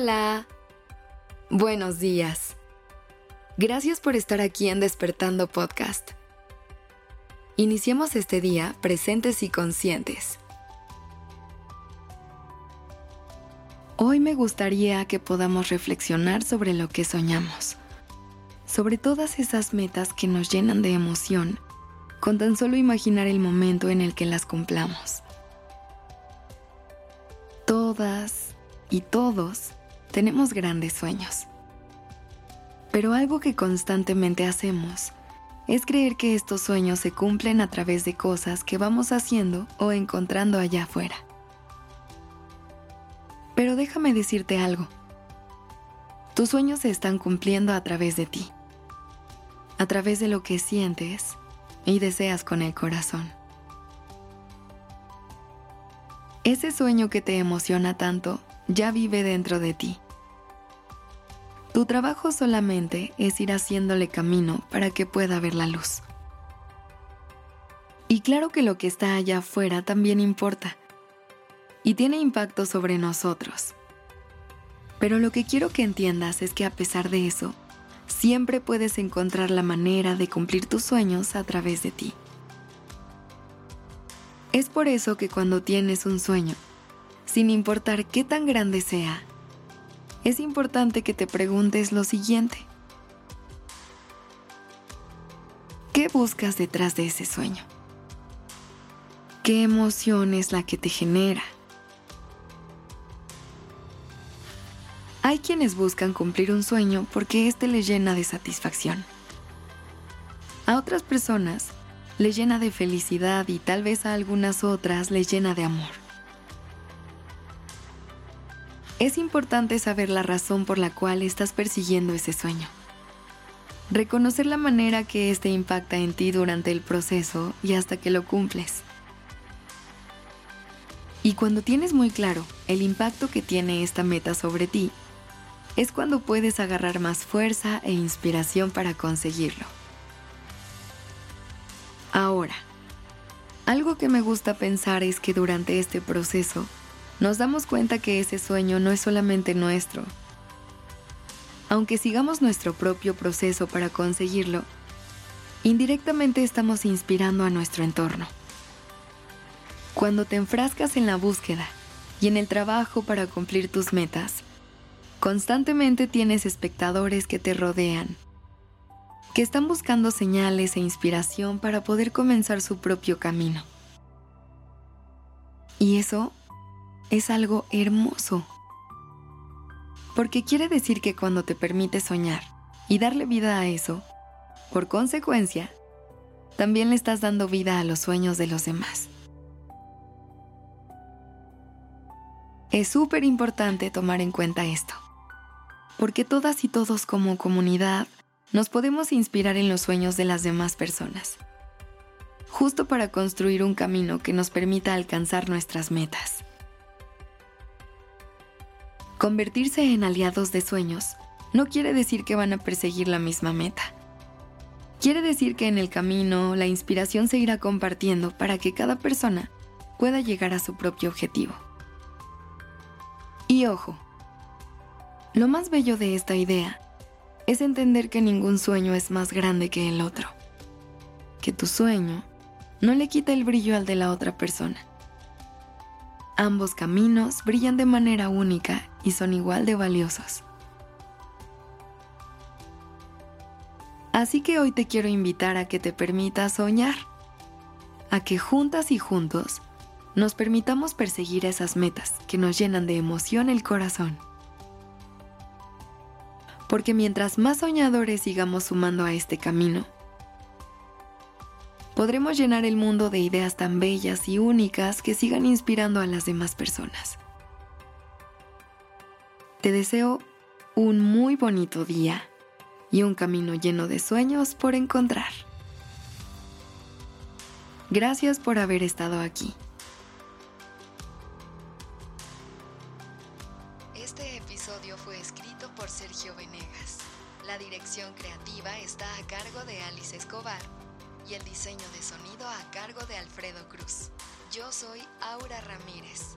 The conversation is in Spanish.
Hola. Buenos días. Gracias por estar aquí en Despertando Podcast. Iniciemos este día presentes y conscientes. Hoy me gustaría que podamos reflexionar sobre lo que soñamos, sobre todas esas metas que nos llenan de emoción, con tan solo imaginar el momento en el que las cumplamos. Todas y todos tenemos grandes sueños. Pero algo que constantemente hacemos es creer que estos sueños se cumplen a través de cosas que vamos haciendo o encontrando allá afuera. Pero déjame decirte algo. Tus sueños se están cumpliendo a través de ti, a través de lo que sientes y deseas con el corazón. Ese sueño que te emociona tanto ya vive dentro de ti. Tu trabajo solamente es ir haciéndole camino para que pueda ver la luz. Y claro que lo que está allá afuera también importa y tiene impacto sobre nosotros. Pero lo que quiero que entiendas es que a pesar de eso, siempre puedes encontrar la manera de cumplir tus sueños a través de ti. Es por eso que cuando tienes un sueño, sin importar qué tan grande sea, es importante que te preguntes lo siguiente. ¿Qué buscas detrás de ese sueño? ¿Qué emoción es la que te genera? Hay quienes buscan cumplir un sueño porque éste les llena de satisfacción. A otras personas les llena de felicidad y tal vez a algunas otras les llena de amor. Es importante saber la razón por la cual estás persiguiendo ese sueño. Reconocer la manera que éste impacta en ti durante el proceso y hasta que lo cumples. Y cuando tienes muy claro el impacto que tiene esta meta sobre ti, es cuando puedes agarrar más fuerza e inspiración para conseguirlo. Ahora, algo que me gusta pensar es que durante este proceso nos damos cuenta que ese sueño no es solamente nuestro. Aunque sigamos nuestro propio proceso para conseguirlo, indirectamente estamos inspirando a nuestro entorno. Cuando te enfrascas en la búsqueda y en el trabajo para cumplir tus metas, constantemente tienes espectadores que te rodean, que están buscando señales e inspiración para poder comenzar su propio camino. Y eso es algo hermoso. Porque quiere decir que cuando te permites soñar y darle vida a eso, por consecuencia, también le estás dando vida a los sueños de los demás. Es súper importante tomar en cuenta esto, porque todas y todos como comunidad nos podemos inspirar en los sueños de las demás personas, justo para construir un camino que nos permita alcanzar nuestras metas. Convertirse en aliados de sueños no quiere decir que van a perseguir la misma meta. Quiere decir que en el camino la inspiración se irá compartiendo para que cada persona pueda llegar a su propio objetivo. Y ojo, lo más bello de esta idea es entender que ningún sueño es más grande que el otro, que tu sueño no le quita el brillo al de la otra persona Ambos caminos brillan de manera única y son igual de valiosos. Así que hoy te quiero invitar a que te permitas soñar, a que juntas y juntos nos permitamos perseguir esas metas que nos llenan de emoción el corazón. Porque mientras más soñadores sigamos sumando a este camino, podremos llenar el mundo de ideas tan bellas y únicas que sigan inspirando a las demás personas. Te deseo un muy bonito día y un camino lleno de sueños por encontrar. Gracias por haber estado aquí. Este episodio fue escrito por Sergio Venegas. La dirección creativa está a cargo de Alice Escobar y el diseño de sonido a cargo de Alfredo Cruz. Yo soy Aura Ramírez.